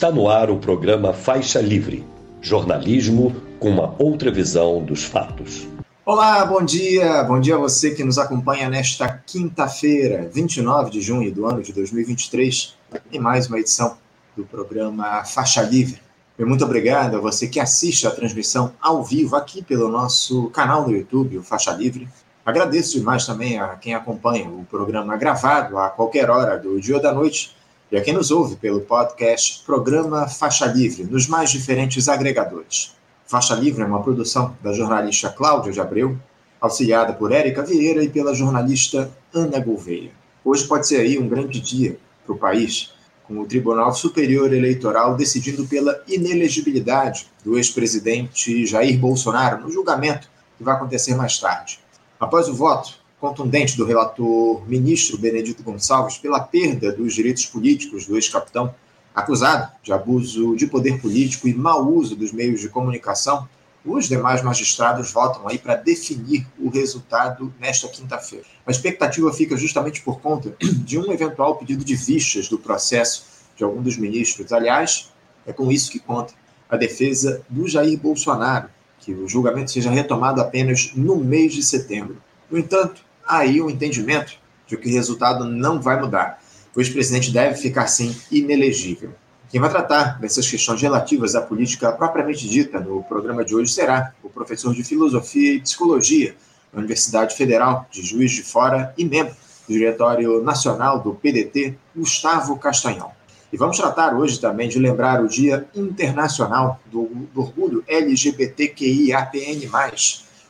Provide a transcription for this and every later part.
Está no ar o programa Faixa Livre jornalismo com uma outra visão dos fatos. Olá, bom dia. Bom dia a você que nos acompanha nesta quinta-feira, 29 de junho do ano de 2023, em mais uma edição do programa Faixa Livre. E muito obrigado a você que assiste a transmissão ao vivo aqui pelo nosso canal no YouTube, o Faixa Livre. Agradeço demais também a quem acompanha o programa gravado a qualquer hora do dia ou da noite e a quem nos ouve pelo podcast Programa Faixa Livre, nos mais diferentes agregadores. Faixa Livre é uma produção da jornalista Cláudia de Abreu, auxiliada por Érica Vieira e pela jornalista Ana Gouveia. Hoje pode ser aí um grande dia para o país, com o Tribunal Superior Eleitoral decidindo pela inelegibilidade do ex-presidente Jair Bolsonaro no julgamento que vai acontecer mais tarde. Após o voto, contundente do relator ministro Benedito Gonçalves pela perda dos direitos políticos do ex-capitão, acusado de abuso de poder político e mau uso dos meios de comunicação, os demais magistrados votam aí para definir o resultado nesta quinta-feira. A expectativa fica justamente por conta de um eventual pedido de vistas do processo de algum dos ministros. Aliás, é com isso que conta a defesa do Jair Bolsonaro, que o julgamento seja retomado apenas no mês de setembro. No entanto, aí o entendimento de que o resultado não vai mudar. O ex-presidente deve ficar, sim, inelegível. Quem vai tratar dessas questões relativas à política propriamente dita no programa de hoje será o professor de Filosofia e Psicologia da Universidade Federal de Juiz de Fora e membro do Diretório Nacional do PDT, Gustavo Castanhão. E vamos tratar hoje também de lembrar o Dia Internacional do, do Orgulho LGBTQIAPN+,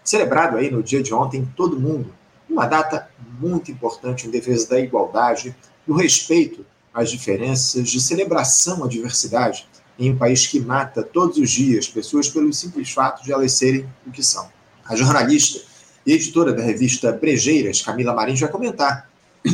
celebrado aí no dia de ontem em todo mundo, uma data muito importante em defesa da igualdade, do respeito às diferenças, de celebração à diversidade em um país que mata todos os dias pessoas pelo simples fato de elas serem o que são. A jornalista e editora da revista Brejeiras, Camila Marins, vai comentar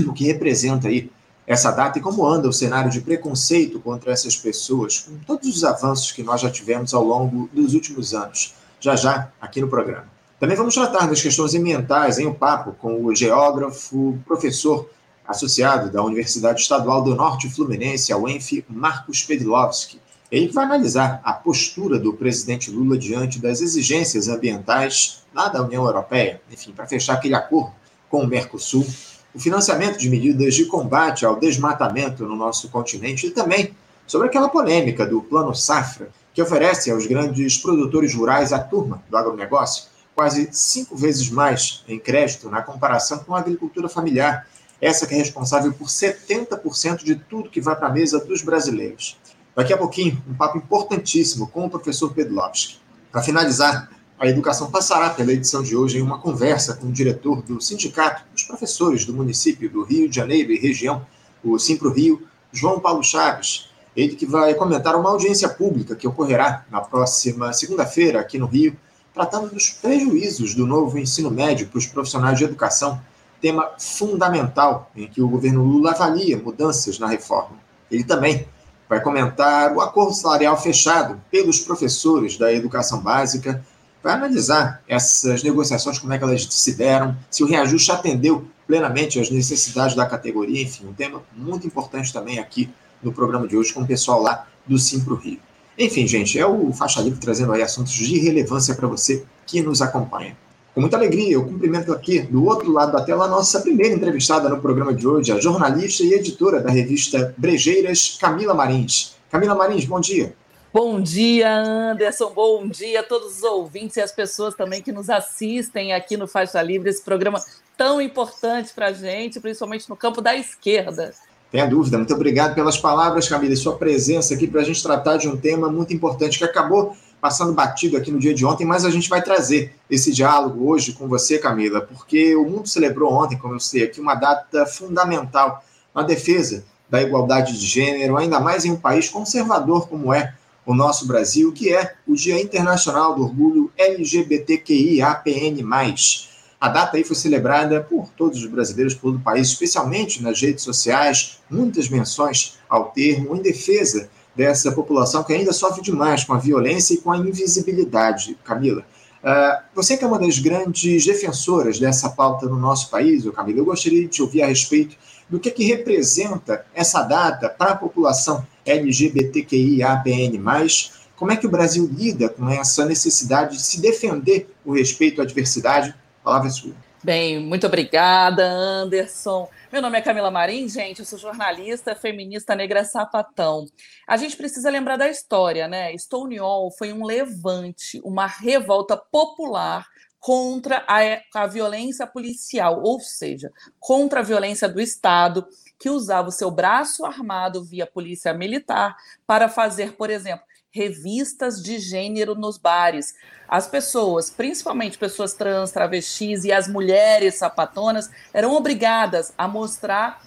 o que representa aí essa data e como anda o cenário de preconceito contra essas pessoas, com todos os avanços que nós já tivemos ao longo dos últimos anos, já já aqui no programa. Também vamos tratar das questões ambientais em um papo com o geógrafo, professor associado da Universidade Estadual do Norte Fluminense, a UENF, Marcos Pedlovski. Ele vai analisar a postura do presidente Lula diante das exigências ambientais lá da União Europeia, enfim, para fechar aquele acordo com o Mercosul, o financiamento de medidas de combate ao desmatamento no nosso continente e também sobre aquela polêmica do Plano Safra, que oferece aos grandes produtores rurais a turma do agronegócio quase cinco vezes mais em crédito na comparação com a agricultura familiar, essa que é responsável por 70% de tudo que vai para a mesa dos brasileiros. Daqui a pouquinho, um papo importantíssimo com o professor Pedlovski. Para finalizar, a educação passará pela edição de hoje em uma conversa com o diretor do Sindicato dos Professores do município do Rio de Janeiro e região, o Simpro Rio, João Paulo Chaves. Ele que vai comentar uma audiência pública que ocorrerá na próxima segunda-feira aqui no Rio, tratando dos prejuízos do novo ensino médio para os profissionais de educação, tema fundamental em que o governo Lula avalia mudanças na reforma. Ele também vai comentar o acordo salarial fechado pelos professores da educação básica, vai analisar essas negociações, como é que elas se deram, se o reajuste atendeu plenamente às necessidades da categoria, enfim, um tema muito importante também aqui no programa de hoje com o pessoal lá do Simpro Rio. Enfim, gente, é o Faixa Livre trazendo aí assuntos de relevância para você que nos acompanha. Com muita alegria, eu cumprimento aqui, do outro lado da tela, a nossa primeira entrevistada no programa de hoje, a jornalista e editora da revista Brejeiras, Camila Marins. Camila Marins, bom dia. Bom dia, Anderson. Bom dia a todos os ouvintes e as pessoas também que nos assistem aqui no Faixa Livre, esse programa tão importante para a gente, principalmente no campo da esquerda. Tenha dúvida. Muito obrigado pelas palavras, Camila, e sua presença aqui para a gente tratar de um tema muito importante que acabou passando batido aqui no dia de ontem, mas a gente vai trazer esse diálogo hoje com você, Camila, porque o mundo celebrou ontem, como eu sei aqui, uma data fundamental na defesa da igualdade de gênero, ainda mais em um país conservador como é o nosso Brasil, que é o Dia Internacional do Orgulho LGBTQIAPN+. A data aí foi celebrada por todos os brasileiros, por todo o país, especialmente nas redes sociais, muitas menções ao termo em defesa dessa população que ainda sofre demais com a violência e com a invisibilidade. Camila, uh, você que é uma das grandes defensoras dessa pauta no nosso país, Camila, eu gostaria de te ouvir a respeito do que, que representa essa data para a população LGBTQIAPN+, como é que o Brasil lida com essa necessidade de se defender o respeito à diversidade? Palavra é sua. Bem, muito obrigada, Anderson. Meu nome é Camila Marim, gente, eu sou jornalista, feminista negra sapatão. A gente precisa lembrar da história, né? Stonewall foi um levante, uma revolta popular contra a, a violência policial, ou seja, contra a violência do Estado, que usava o seu braço armado via polícia militar para fazer, por exemplo, revistas de gênero nos bares. As pessoas, principalmente pessoas trans, travestis e as mulheres sapatonas, eram obrigadas a mostrar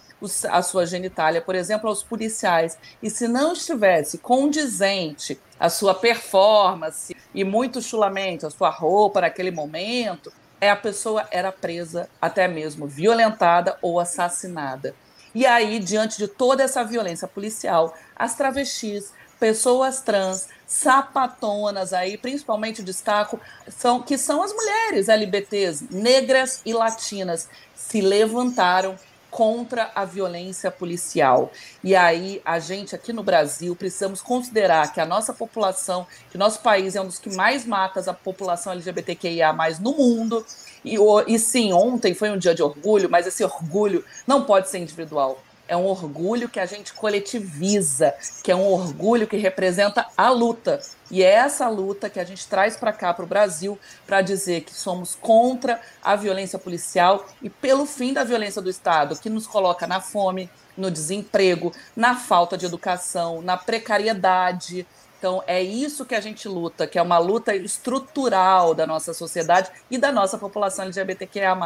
a sua genitália, por exemplo, aos policiais. E se não estivesse condizente a sua performance e muito chulamento, a sua roupa naquele momento, é a pessoa era presa, até mesmo violentada ou assassinada. E aí, diante de toda essa violência policial, as travestis, pessoas trans, sapatonas aí, principalmente destaco, são que são as mulheres LBTs, negras e latinas, se levantaram contra a violência policial. E aí, a gente aqui no Brasil precisamos considerar que a nossa população, que nosso país é um dos que mais mata a população LGBTQIA no mundo. E, e sim, ontem foi um dia de orgulho, mas esse orgulho não pode ser individual é um orgulho que a gente coletiviza, que é um orgulho que representa a luta. E é essa luta que a gente traz para cá, para o Brasil, para dizer que somos contra a violência policial e pelo fim da violência do Estado, que nos coloca na fome, no desemprego, na falta de educação, na precariedade. Então, é isso que a gente luta, que é uma luta estrutural da nossa sociedade e da nossa população LGBTQIA.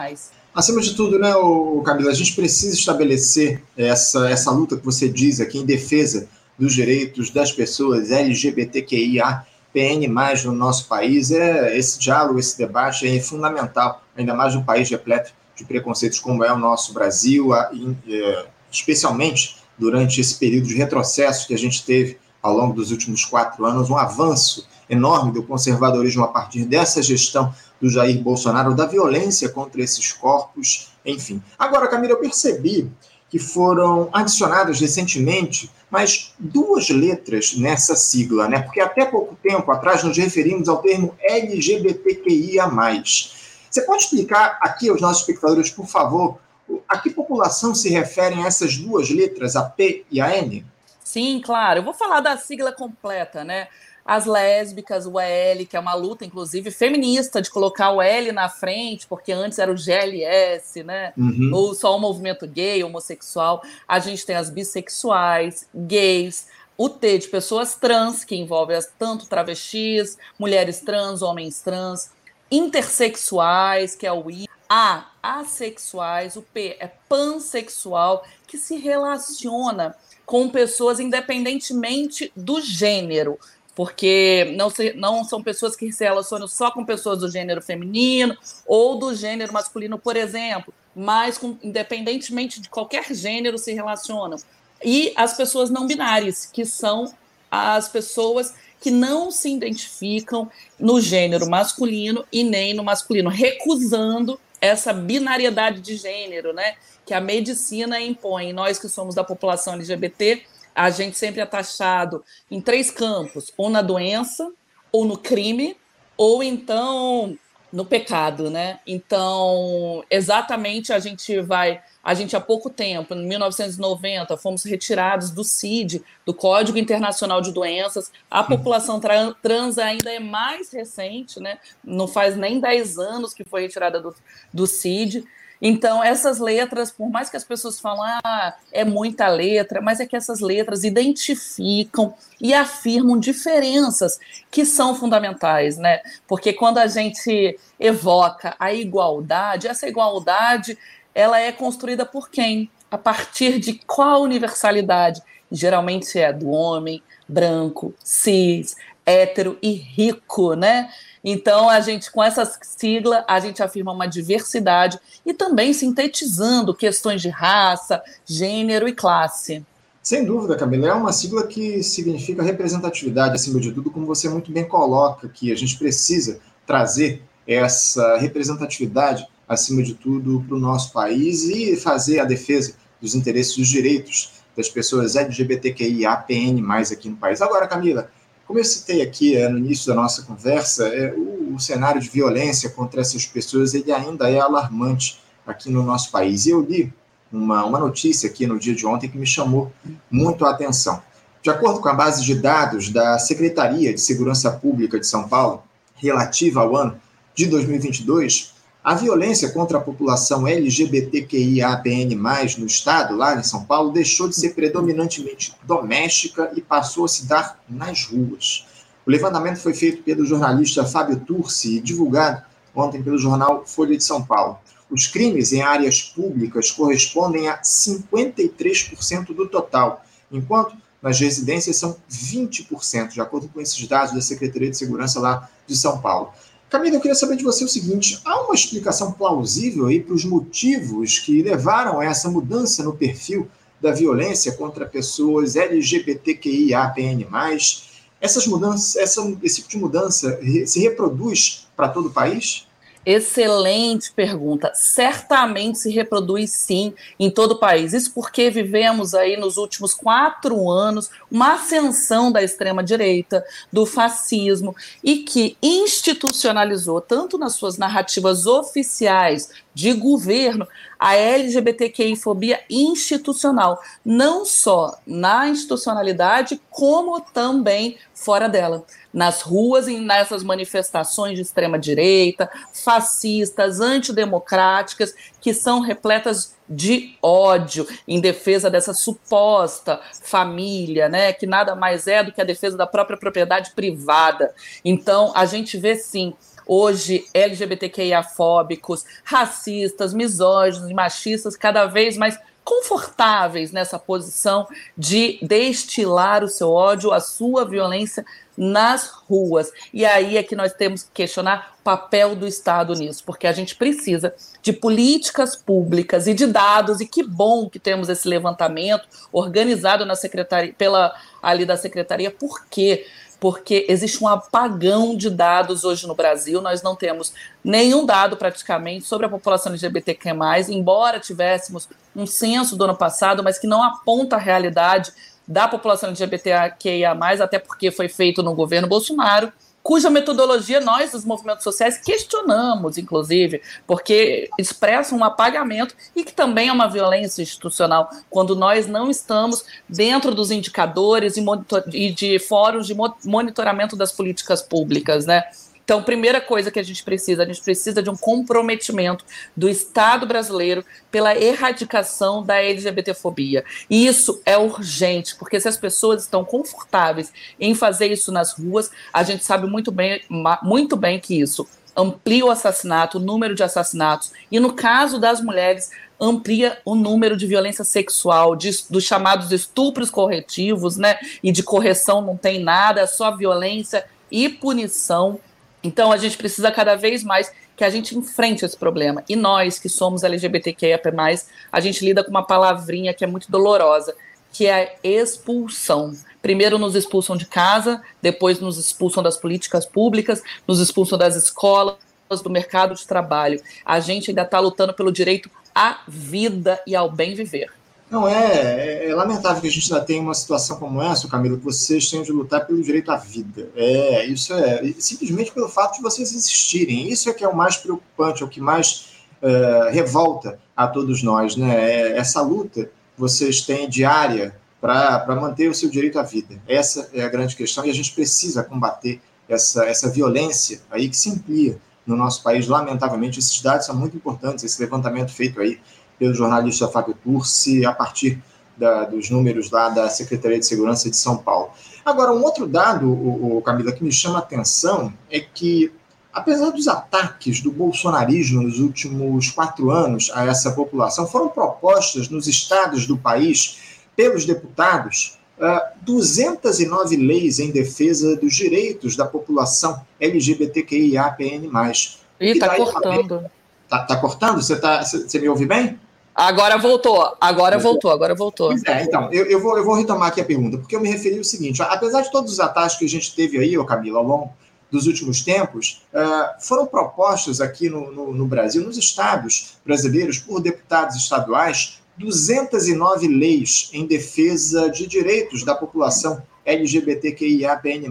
Acima de tudo, né, Camila, a gente precisa estabelecer essa, essa luta que você diz aqui em defesa dos direitos das pessoas LGBTQIA, PN+, no nosso país. É, esse diálogo, esse debate é fundamental, ainda mais num país repleto de preconceitos como é o nosso Brasil, é, especialmente durante esse período de retrocesso que a gente teve ao longo dos últimos quatro anos, um avanço enorme do conservadorismo a partir dessa gestão do Jair Bolsonaro, da violência contra esses corpos, enfim. Agora, Camila, eu percebi que foram adicionadas recentemente mais duas letras nessa sigla, né? Porque até pouco tempo atrás nos referimos ao termo LGBTQIA+. Você pode explicar aqui aos nossos espectadores, por favor, a que população se referem essas duas letras, a P e a N? Sim, claro. Eu vou falar da sigla completa, né? as lésbicas, o L, que é uma luta, inclusive, feminista, de colocar o L na frente, porque antes era o GLS, né? Uhum. Ou só o movimento gay, homossexual. A gente tem as bissexuais, gays, o T de pessoas trans, que envolve as, tanto travestis, mulheres trans, homens trans, intersexuais, que é o I, A, assexuais, o P é pansexual, que se relaciona com pessoas independentemente do gênero porque não, se, não são pessoas que se relacionam só com pessoas do gênero feminino ou do gênero masculino, por exemplo, mas com, independentemente de qualquer gênero se relacionam. E as pessoas não binárias, que são as pessoas que não se identificam no gênero masculino e nem no masculino, recusando essa binariedade de gênero, né, que a medicina impõe. Nós que somos da população LGBT, a gente sempre é taxado em três campos: ou na doença, ou no crime, ou então no pecado, né? Então, exatamente a gente vai, a gente há pouco tempo, em 1990, fomos retirados do CID, do Código Internacional de Doenças. A uhum. população trans ainda é mais recente, né? Não faz nem 10 anos que foi retirada do, do CID. Então, essas letras, por mais que as pessoas falam, ah, é muita letra, mas é que essas letras identificam e afirmam diferenças que são fundamentais, né? Porque quando a gente evoca a igualdade, essa igualdade, ela é construída por quem? A partir de qual universalidade? Geralmente é do homem, branco, cis, hétero e rico, né? Então, a gente, com essa sigla, a gente afirma uma diversidade e também sintetizando questões de raça, gênero e classe. Sem dúvida, Camila, é uma sigla que significa representatividade, acima de tudo, como você muito bem coloca, que a gente precisa trazer essa representatividade, acima de tudo, para o nosso país e fazer a defesa dos interesses dos direitos das pessoas LGBTQIAPN+, aqui no país. Agora, Camila, como eu citei aqui é, no início da nossa conversa, é, o, o, cenário de violência contra essas pessoas ele ainda é alarmante aqui no nosso país. E eu li uma, uma notícia aqui no dia de ontem que me chamou muito a atenção. De acordo com a base de dados da Secretaria de Segurança Pública de São Paulo, relativa ao ano de 2022, a violência contra a população LGBTQIAPN+, no estado, lá em São Paulo, deixou de ser predominantemente doméstica e passou a se dar nas ruas. O levantamento foi feito pelo jornalista Fábio Turci e divulgado ontem pelo jornal Folha de São Paulo. Os crimes em áreas públicas correspondem a 53% do total, enquanto nas residências são 20%, de acordo com esses dados da Secretaria de Segurança lá de São Paulo. Camila, eu queria saber de você o seguinte: há uma explicação plausível aí para os motivos que levaram a essa mudança no perfil da violência contra pessoas LGBTQIAPN+. Essas mudanças, essa, esse tipo de mudança se reproduz para todo o país? Excelente pergunta. Certamente se reproduz sim em todo o país. Isso porque vivemos aí nos últimos quatro anos uma ascensão da extrema-direita, do fascismo, e que institucionalizou, tanto nas suas narrativas oficiais de governo, a LGBTQI-fobia institucional, não só na institucionalidade, como também fora dela nas ruas e nessas manifestações de extrema direita, fascistas, antidemocráticas, que são repletas de ódio em defesa dessa suposta família, né, que nada mais é do que a defesa da própria propriedade privada. Então, a gente vê sim hoje LGBTQIA-fóbicos, racistas, misóginos e machistas cada vez mais confortáveis nessa posição de destilar o seu ódio, a sua violência nas ruas. E aí é que nós temos que questionar o papel do Estado nisso, porque a gente precisa de políticas públicas e de dados, e que bom que temos esse levantamento organizado na secretaria, pela ali da secretaria, por quê? Porque existe um apagão de dados hoje no Brasil, nós não temos nenhum dado praticamente sobre a população LGBTQ+, embora tivéssemos um censo do ano passado, mas que não aponta a realidade da população LGBTQIA+, até porque foi feito no governo Bolsonaro, cuja metodologia nós, dos movimentos sociais, questionamos, inclusive, porque expressa um apagamento e que também é uma violência institucional, quando nós não estamos dentro dos indicadores e, e de fóruns de monitoramento das políticas públicas, né? Então, primeira coisa que a gente precisa, a gente precisa de um comprometimento do Estado brasileiro pela erradicação da LGBTfobia. E isso é urgente, porque se as pessoas estão confortáveis em fazer isso nas ruas, a gente sabe muito bem, muito bem que isso amplia o assassinato, o número de assassinatos, e no caso das mulheres, amplia o número de violência sexual, de, dos chamados estupros corretivos, né? E de correção não tem nada, é só violência e punição. Então a gente precisa cada vez mais que a gente enfrente esse problema. E nós, que somos LGBTQIA+, a gente lida com uma palavrinha que é muito dolorosa, que é a expulsão. Primeiro nos expulsam de casa, depois nos expulsam das políticas públicas, nos expulsam das escolas, do mercado de trabalho. A gente ainda está lutando pelo direito à vida e ao bem viver. Não, é, é, é, lamentável que a gente ainda tenha uma situação como essa, Camilo, que vocês tenham de lutar pelo direito à vida. É, isso é, simplesmente pelo fato de vocês existirem. Isso é que é o mais preocupante, é o que mais é, revolta a todos nós, né? É, essa luta vocês têm diária para manter o seu direito à vida. Essa é a grande questão e a gente precisa combater essa, essa violência aí que se amplia no nosso país. Lamentavelmente, esses dados são muito importantes, esse levantamento feito aí pelo jornalista Fábio Turci, a partir da, dos números lá da Secretaria de Segurança de São Paulo. Agora, um outro dado, o, o Camila, que me chama a atenção é que, apesar dos ataques do bolsonarismo nos últimos quatro anos a essa população, foram propostas nos estados do país pelos deputados uh, 209 leis em defesa dos direitos da população LGBTQIAPN+. Ih, tá cortando. Tá, tá cortando? Você tá, me ouve bem? Agora voltou, agora voltou, agora voltou. É, então, eu, eu, vou, eu vou retomar aqui a pergunta, porque eu me referi ao seguinte: apesar de todos os ataques que a gente teve aí, ô Camila, ao longo dos últimos tempos, uh, foram propostos aqui no, no, no, Brasil, nos estados brasileiros, por deputados estaduais, 209 leis em defesa de direitos da população LGBTQIAPN+,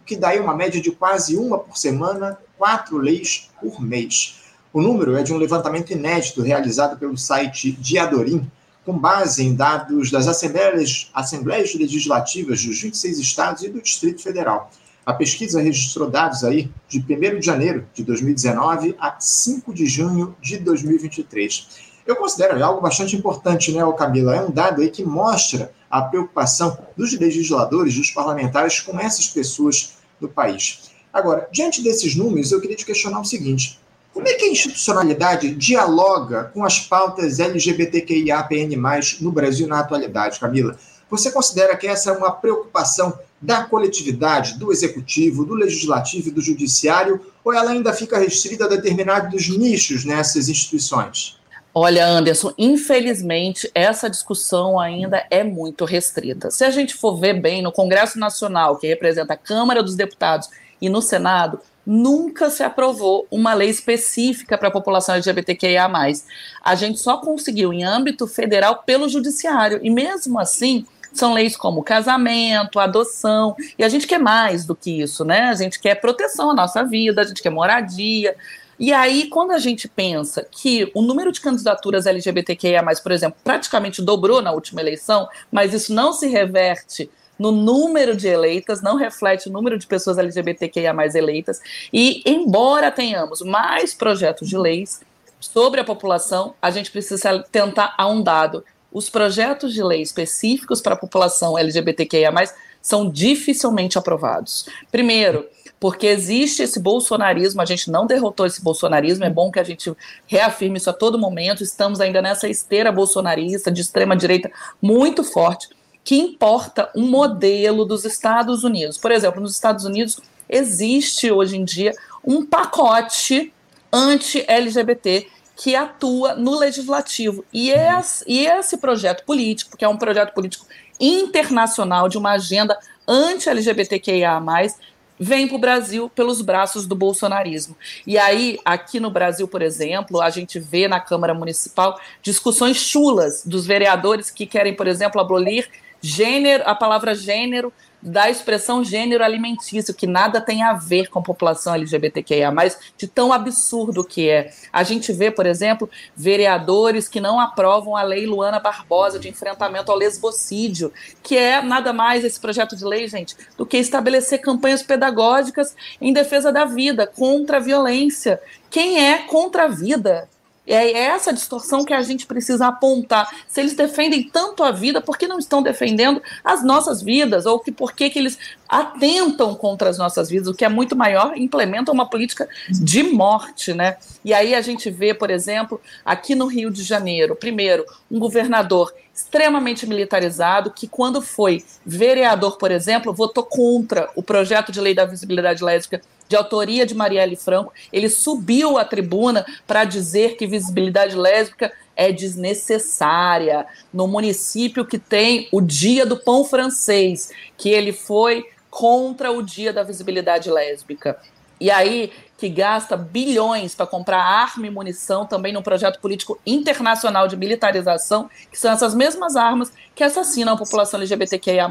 o que daí uma média de quase uma por semana, quatro leis por mês. O número é de um levantamento inédito realizado pelo site Diadorim, com base em dados das assembleias, assembleias legislativas dos 26 estados e do Distrito Federal. A pesquisa registrou dados aí de 1 de janeiro de 2019 a 5 de junho de 2023. Eu considero algo bastante importante, né, Camila? É um dado aí que mostra a preocupação dos legisladores, dos parlamentares com essas pessoas do país. Agora, diante desses números, eu queria te questionar o seguinte: como é que a institucionalidade dialoga com as pautas LGBTQIAPN+, no Brasil na atualidade, Camila? Você considera que essa é uma preocupação da coletividade, do executivo, do legislativo e do judiciário, ou ela ainda fica restrita a determinados nichos nessas instituições? Olha, Anderson, infelizmente essa discussão ainda é muito restrita. Se a gente for ver bem no Congresso Nacional, que representa a Câmara dos Deputados, e no Senado, nunca se aprovou uma lei específica para a população LGBTQIA. A gente só conseguiu em âmbito federal pelo judiciário, e mesmo assim. São leis como casamento, adoção, e a gente quer mais do que isso, né? A gente quer proteção à nossa vida, a gente quer moradia, e aí, quando a gente pensa que o número de candidaturas LGBTQIA, por exemplo, praticamente dobrou na última eleição, mas isso não se reverte no número de eleitas, não reflete o número de pessoas LGBTQIA eleitas. E, embora tenhamos mais projetos de leis sobre a população, a gente precisa tentar a um dado. Os projetos de lei específicos para a população LGBTQIA são dificilmente aprovados. Primeiro, porque existe esse bolsonarismo, a gente não derrotou esse bolsonarismo, é bom que a gente reafirme isso a todo momento, estamos ainda nessa esteira bolsonarista de extrema direita muito forte, que importa um modelo dos Estados Unidos. Por exemplo, nos Estados Unidos existe hoje em dia um pacote anti-LGBT que atua no legislativo. E esse, e esse projeto político, que é um projeto político internacional de uma agenda anti-LGBTQIA, vem para o Brasil pelos braços do bolsonarismo. E aí, aqui no Brasil, por exemplo, a gente vê na Câmara Municipal discussões chulas dos vereadores que querem, por exemplo, abolir gênero, a palavra gênero da expressão gênero alimentício, que nada tem a ver com população LGBTQIA, mas de tão absurdo que é. A gente vê, por exemplo, vereadores que não aprovam a lei Luana Barbosa de enfrentamento ao lesbocídio, que é nada mais esse projeto de lei, gente, do que estabelecer campanhas pedagógicas em defesa da vida, contra a violência. Quem é contra a vida? É essa distorção que a gente precisa apontar. Se eles defendem tanto a vida, por que não estão defendendo as nossas vidas? Ou que por que, que eles atentam contra as nossas vidas, o que é muito maior, implementam uma política de morte, né? E aí a gente vê, por exemplo, aqui no Rio de Janeiro, primeiro, um governador extremamente militarizado que, quando foi vereador, por exemplo, votou contra o projeto de lei da visibilidade lésbica de autoria de Marielle Franco, ele subiu à tribuna para dizer que visibilidade lésbica é desnecessária no município que tem o Dia do Pão Francês, que ele foi contra o Dia da Visibilidade Lésbica. E aí que gasta bilhões para comprar arma e munição também num projeto político internacional de militarização, que são essas mesmas armas que assassinam a população LGBTQIA+,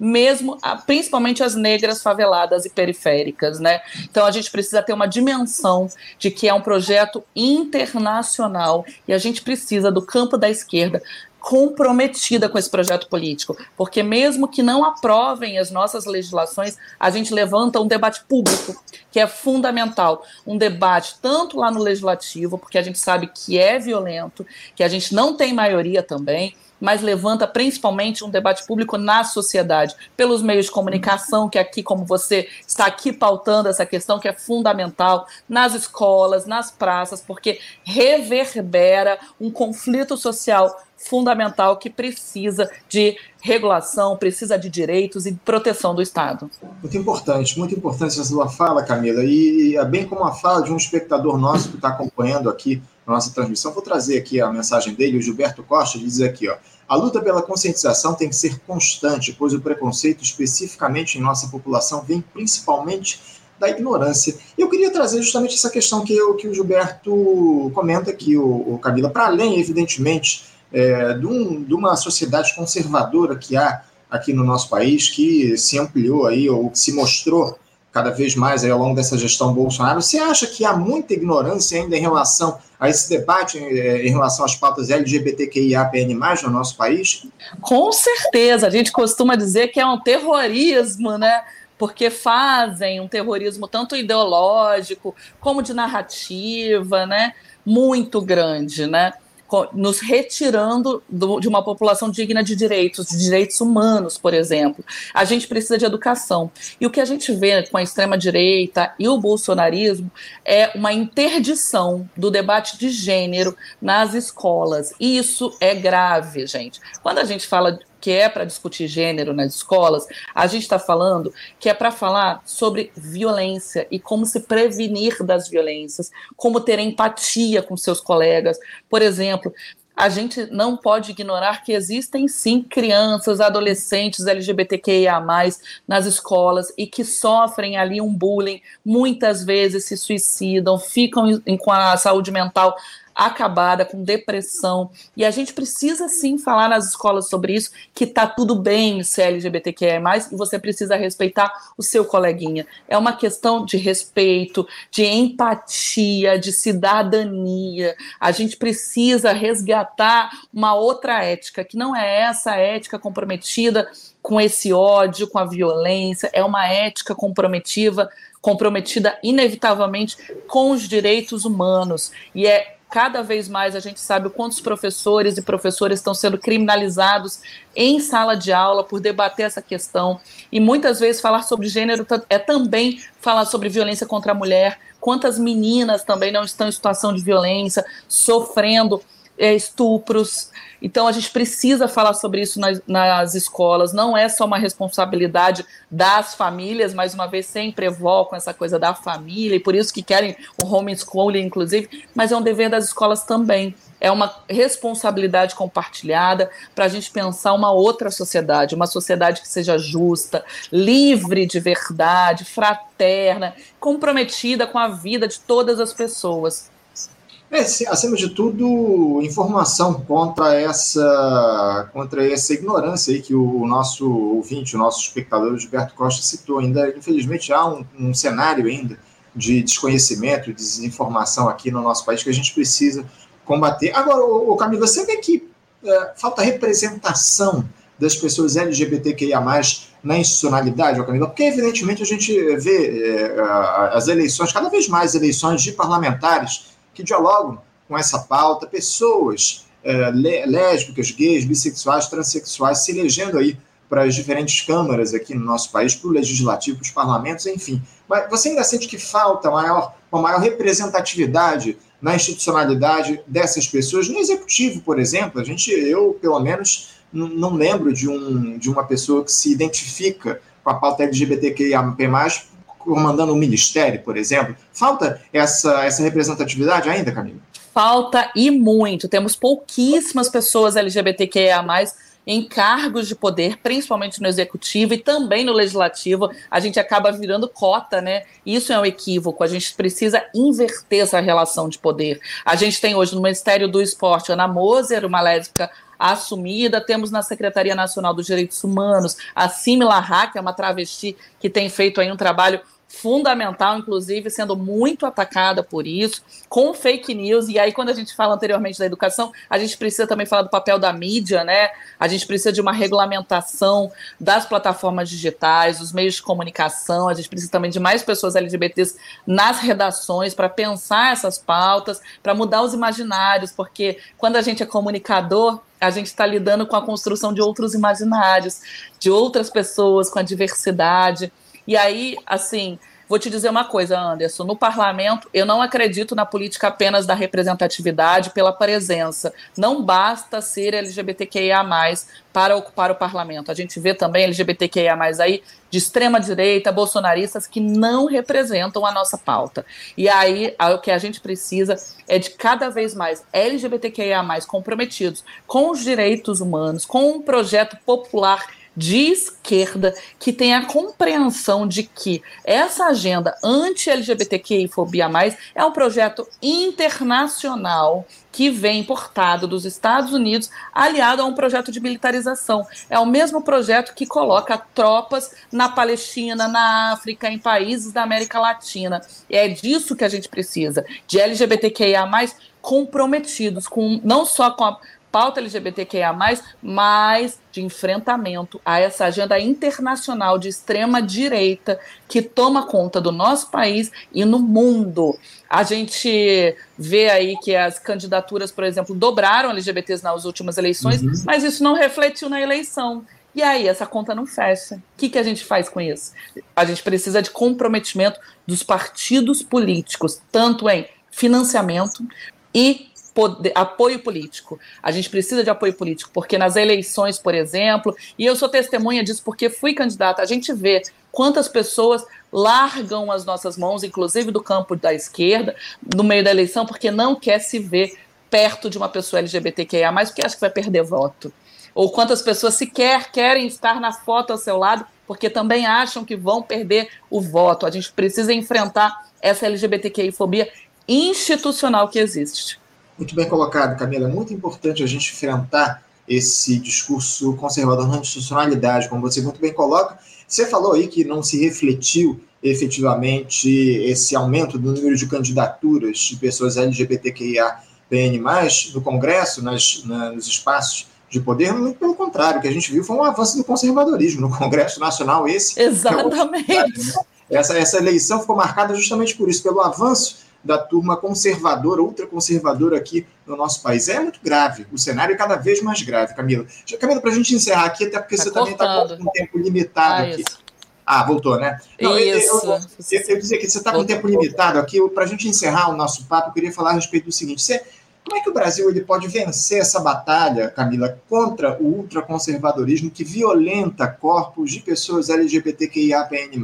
mesmo, principalmente as negras faveladas e periféricas, né? Então a gente precisa ter uma dimensão de que é um projeto internacional e a gente precisa do campo da esquerda comprometida com esse projeto político, porque mesmo que não aprovem as nossas legislações, a gente levanta um debate público, que é fundamental, um debate tanto lá no legislativo, porque a gente sabe que é violento, que a gente não tem maioria também, mas levanta principalmente um debate público na sociedade, pelos meios de comunicação, que aqui, como você está aqui pautando essa questão, que é fundamental, nas escolas, nas praças, porque reverbera um conflito social fundamental que precisa de regulação, precisa de direitos e proteção do Estado. Muito importante, muito importante essa sua fala, Camila, e é bem como a fala de um espectador nosso que está acompanhando aqui a nossa transmissão. Vou trazer aqui a mensagem dele, o Gilberto Costa, diz aqui, ó, a luta pela conscientização tem que ser constante, pois o preconceito, especificamente em nossa população, vem principalmente da ignorância. Eu queria trazer justamente essa questão que, eu, que o Gilberto comenta aqui, o, o Camila, para além, evidentemente, é, de, um, de uma sociedade conservadora que há aqui no nosso país, que se ampliou aí, ou que se mostrou cada vez mais aí ao longo dessa gestão Bolsonaro. Você acha que há muita ignorância ainda em relação a esse debate eh, em relação às pautas LGBTQIAPN+, no nosso país? Com certeza. A gente costuma dizer que é um terrorismo, né? Porque fazem um terrorismo tanto ideológico como de narrativa, né? Muito grande, né? Nos retirando do, de uma população digna de direitos, de direitos humanos, por exemplo. A gente precisa de educação. E o que a gente vê com a extrema-direita e o bolsonarismo é uma interdição do debate de gênero nas escolas. E isso é grave, gente. Quando a gente fala que é para discutir gênero nas escolas, a gente está falando que é para falar sobre violência e como se prevenir das violências, como ter empatia com seus colegas. Por exemplo, a gente não pode ignorar que existem sim crianças, adolescentes LGBTQIA, nas escolas e que sofrem ali um bullying, muitas vezes se suicidam, ficam com a saúde mental acabada, com depressão. E a gente precisa sim falar nas escolas sobre isso, que tá tudo bem ser LGBTQIA+, e você precisa respeitar o seu coleguinha. É uma questão de respeito, de empatia, de cidadania. A gente precisa resgatar uma outra ética, que não é essa ética comprometida com esse ódio, com a violência, é uma ética comprometida comprometida inevitavelmente com os direitos humanos. E é cada vez mais a gente sabe quantos professores e professoras estão sendo criminalizados em sala de aula por debater essa questão. E muitas vezes falar sobre gênero é também falar sobre violência contra a mulher. Quantas meninas também não estão em situação de violência, sofrendo é, estupros. Então a gente precisa falar sobre isso nas, nas, escolas. Não é só uma responsabilidade das famílias, mais uma vez sempre evocam essa coisa da família, e por isso que querem o homeschooling, inclusive, mas é um dever das escolas também. É uma responsabilidade compartilhada para a gente pensar uma outra sociedade, uma sociedade que seja justa, livre de verdade, fraterna, comprometida com a vida de todas as pessoas. É, acima de tudo, informação contra essa, contra essa ignorância aí que o nosso ouvinte, o nosso espectador Gilberto Costa citou. Ainda, infelizmente, há um, um cenário ainda de desconhecimento, de desinformação aqui no nosso país que a gente precisa combater. Agora, o, Camilo, você vê que é, falta representação das pessoas LGBTQIA+, na institucionalidade, Camila? Porque, evidentemente, a gente vê é, as eleições, cada vez mais eleições de parlamentares que dialogam com essa pauta, pessoas é, lésbicas, gays, bissexuais, transexuais se elegendo aí para as diferentes câmaras aqui no nosso país, para o legislativo, para os parlamentos, enfim. Mas você ainda sente que falta maior, uma maior representatividade na institucionalidade dessas pessoas? No executivo, por exemplo, a gente, eu, pelo menos, não lembro de, um, de uma pessoa que se identifica com a pauta LGBTQIA+, comandando um ministério, por exemplo? Falta essa, essa representatividade ainda, Camila? Falta e muito. Temos pouquíssimas pessoas LGBTQIA+, em cargos de poder, principalmente no executivo e também no legislativo, a gente acaba virando cota, né? Isso é um equívoco. A gente precisa inverter essa relação de poder. A gente tem hoje no Ministério do Esporte Ana Moser, uma lésbica assumida. Temos na Secretaria Nacional dos Direitos Humanos a Simila Hack, é uma travesti que tem feito aí um trabalho fundamental, inclusive, sendo muito atacada por isso, com fake news. E aí, quando a gente fala anteriormente da educação, a gente precisa também falar do papel da mídia, né? A gente precisa de uma regulamentação das plataformas digitais, dos meios de comunicação, a gente precisa também de mais pessoas LGBTs nas redações para pensar essas pautas, para mudar os imaginários, porque quando a gente é comunicador, a gente está lidando com a construção de outros imaginários, de outras pessoas, com a diversidade. E aí, assim, vou te dizer uma coisa, Anderson: no parlamento, eu não acredito na política apenas da representatividade pela presença. Não basta ser LGBTQIA para ocupar o parlamento. A gente vê também LGBTQIA aí de extrema direita, bolsonaristas que não representam a nossa pauta. E aí o que a gente precisa é de cada vez mais LGBTQIA comprometidos com os direitos humanos, com um projeto popular de esquerda que tem a compreensão de que essa agenda anti-LGBTQI-fobia+, é um projeto internacional que vem importado dos Estados Unidos, aliado a um projeto de militarização. É o mesmo projeto que coloca tropas na Palestina, na África, em países da América Latina. E é disso que a gente precisa, de LGBTQIA+, comprometidos com não só com a pauta LGBTQIA, mas de enfrentamento a essa agenda internacional de extrema direita que toma conta do nosso país e no mundo. A gente vê aí que as candidaturas, por exemplo, dobraram LGBTs nas últimas eleições, uhum. mas isso não refletiu na eleição. E aí, essa conta não fecha. O que, que a gente faz com isso? A gente precisa de comprometimento dos partidos políticos, tanto em financiamento e poder, apoio político. A gente precisa de apoio político, porque nas eleições, por exemplo, e eu sou testemunha disso porque fui candidata, a gente vê quantas pessoas largam as nossas mãos, inclusive do campo da esquerda, no meio da eleição, porque não quer se ver perto de uma pessoa LGBTQIA, porque acha que vai perder voto. Ou quantas pessoas sequer querem estar na foto ao seu lado, porque também acham que vão perder o voto. A gente precisa enfrentar essa LGBTQI-fobia institucional que existe. Muito bem colocado, Camila. É muito importante a gente enfrentar esse discurso conservador na institucionalidade, como você muito bem coloca. Você falou aí que não se refletiu efetivamente esse aumento do número de candidaturas de pessoas LGBTQIA-PN+, no Congresso, nas, na, nos espaços de poder, muito pelo contrário, o que a gente viu foi um avanço do conservadorismo no Congresso Nacional, esse. Exatamente. É essa, essa eleição ficou marcada justamente por isso, pelo avanço da turma conservadora, ultraconservadora aqui no nosso país. É muito grave, o cenário é cada vez mais grave, Camila. Camila, para a gente encerrar aqui, até porque tá você cortando. também está com um tempo limitado ah, aqui. Isso. Ah, voltou, né? Não, isso. Eu, eu, eu, eu dizia que você está com um tempo limitado aqui. Para a gente encerrar o nosso papo, eu queria falar a respeito do seguinte: você, como é que o Brasil ele pode vencer essa batalha, Camila, contra o ultraconservadorismo que violenta corpos de pessoas LGBTQIAPN+.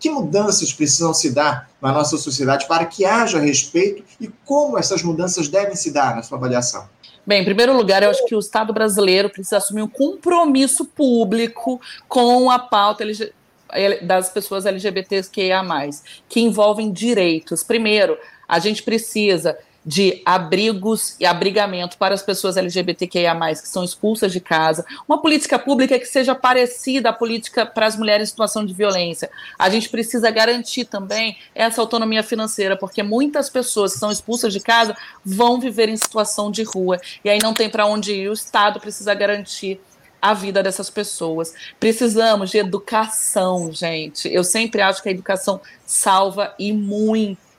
Que mudanças precisam se dar na nossa sociedade para que haja respeito e como essas mudanças devem se dar na sua avaliação? Bem, em primeiro lugar, eu acho que o Estado brasileiro precisa assumir um compromisso público com a pauta das pessoas LGBTQIA+, que envolvem direitos. Primeiro, a gente precisa de abrigos e abrigamento para as pessoas LGBTQIA, que são expulsas de casa, uma política pública que seja parecida à política para as mulheres em situação de violência. A gente precisa garantir também essa autonomia financeira, porque muitas pessoas que são expulsas de casa vão viver em situação de rua, e aí não tem para onde ir. O Estado precisa garantir a vida dessas pessoas. Precisamos de educação, gente. Eu sempre acho que a educação salva e muito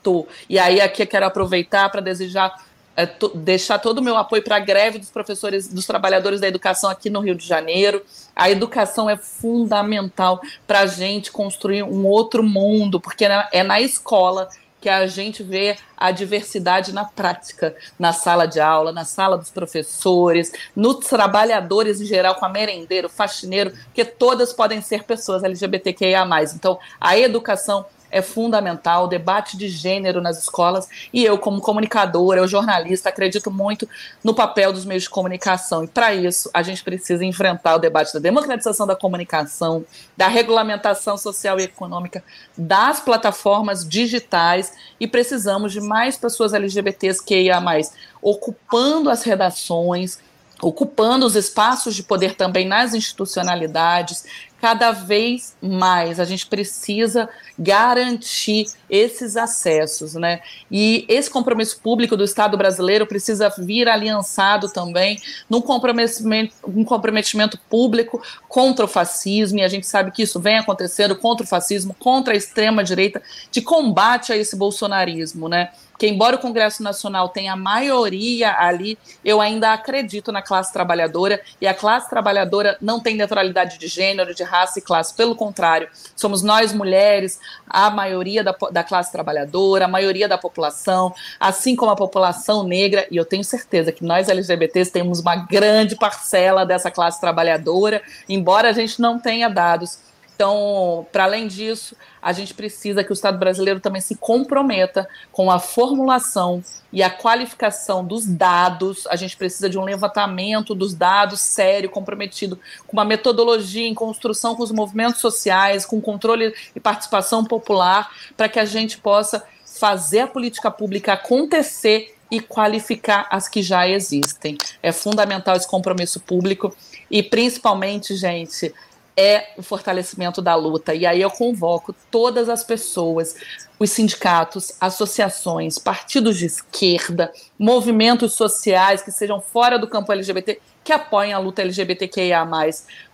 e aí aqui eu quero aproveitar para desejar é, deixar todo o meu apoio para a greve dos professores, dos trabalhadores da educação aqui no Rio de Janeiro. A educação é fundamental para a gente construir um outro mundo, porque é na escola que a gente vê a diversidade na prática, na sala de aula, na sala dos professores, nos trabalhadores em geral, com a merendeiro, faxineiro, que todas podem ser pessoas LGBTQIA+. Então, a educação é fundamental, o debate de gênero nas escolas, e eu, como comunicadora, eu jornalista, acredito muito no papel dos meios de comunicação. E para isso, a gente precisa enfrentar o debate da democratização da comunicação, da regulamentação social e econômica das plataformas digitais, e precisamos de mais pessoas LGBTs que ia mais ocupando as redações, ocupando os espaços de poder também nas institucionalidades, cada vez mais a gente precisa garantir esses acessos, né? E esse compromisso público do Estado brasileiro precisa vir aliançado também num comprometimento, um comprometimento público contra o fascismo, e a gente sabe que isso vem acontecendo contra o fascismo, contra a extrema direita, de combate a esse bolsonarismo, né? Que embora o Congresso Nacional tenha maioria ali, eu ainda acredito na classe trabalhadora, e a classe trabalhadora não tem neutralidade de gênero, de raça e classe, pelo contrário, somos nós mulheres, a maioria da, da classe trabalhadora, a maioria da população, assim como a população negra, e eu tenho certeza que nós LGBTs temos uma grande parcela dessa classe trabalhadora, embora a gente não tenha dados Então, para além disso, a gente precisa que o Estado brasileiro também se comprometa com a formulação e a qualificação dos dados. A gente precisa de um levantamento dos dados sério, comprometido com uma metodologia em construção com os movimentos sociais, com controle e participação popular, para que a gente possa fazer a política pública acontecer e qualificar as que já existem. É fundamental esse compromisso público e, principalmente, gente, é o fortalecimento da luta. E aí eu convoco todas as pessoas, os sindicatos, associações, partidos de esquerda, movimentos sociais que sejam fora do campo LGBT, que apoiem a luta LGBTQIA.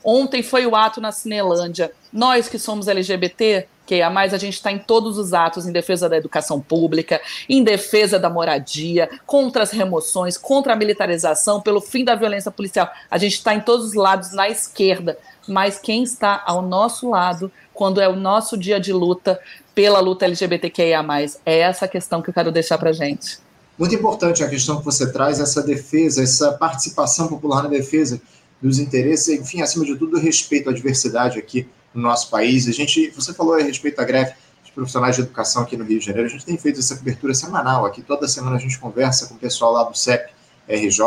Ontem foi o ato na Cinelândia. Nós que somos LGBT, que a mais a gente está em todos os atos em defesa da educação pública, em defesa da moradia, contra as remoções, contra a militarização, pelo fim da violência policial. A gente está em todos os lados na esquerda, mas quem está ao nosso lado quando é o nosso dia de luta pela luta LGBTQIA+, é essa questão que eu quero deixar para gente. Muito importante a questão que você traz, essa defesa, essa participação popular na defesa dos interesses, enfim, acima de tudo, respeito à diversidade aqui no nosso país. A gente, você falou a respeito da greve dos profissionais de educação aqui no Rio de Janeiro. A gente tem feito essa cobertura semanal aqui. Toda semana a gente conversa com o pessoal lá do CEP RJ.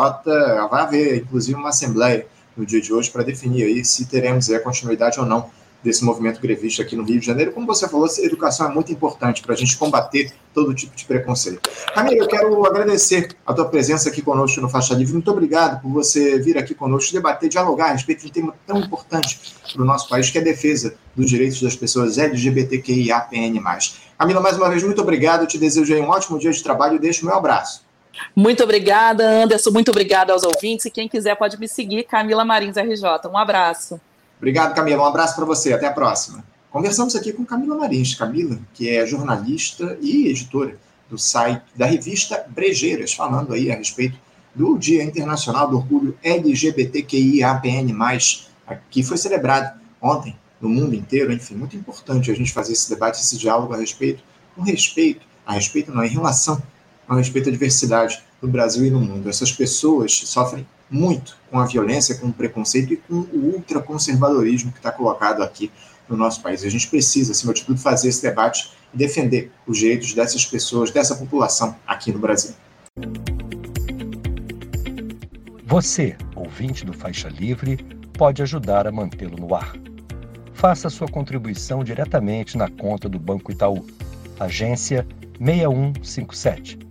Vai haver, inclusive, uma assembleia no dia de hoje para definir aí se teremos a continuidade ou não desse movimento grevista aqui no Rio de Janeiro. Como você falou, educação é muito importante para a gente combater todo tipo de preconceito. Camila, eu quero agradecer a tua presença aqui conosco no Faixa Livre. Muito obrigado por você vir aqui conosco debater, dialogar a respeito de um tema tão importante para o nosso país, que é a defesa dos direitos das pessoas LGBTQIAPN+. Camila, mais uma vez, muito obrigado. Eu te desejo um ótimo dia de trabalho e deixo o meu abraço. Muito obrigada, Anderson. Muito obrigada aos ouvintes. E quem quiser pode me seguir, Camila Marins RJ. Um abraço. Obrigado, Camila. Um abraço para você. Até a próxima. Conversamos aqui com Camila Marins. Camila, que é jornalista e editora do site da revista Brejeiras, falando aí a respeito do Dia Internacional do Orgulho LGBTQIAPN+, que foi celebrado ontem no mundo inteiro. Enfim, muito importante a gente fazer esse debate, esse diálogo a respeito, com respeito, a respeito não, em relação a respeito à diversidade no Brasil e no mundo. Essas pessoas sofrem muito com a violência, com o preconceito e com o ultraconservadorismo que está colocado aqui no nosso país. A gente precisa, acima de tudo, fazer esse debate e defender os direitos dessas pessoas, dessa população aqui no Brasil. Você, ouvinte do Faixa Livre, pode ajudar a mantê-lo no ar. Faça sua contribuição diretamente na conta do Banco Itaú, agência 6157,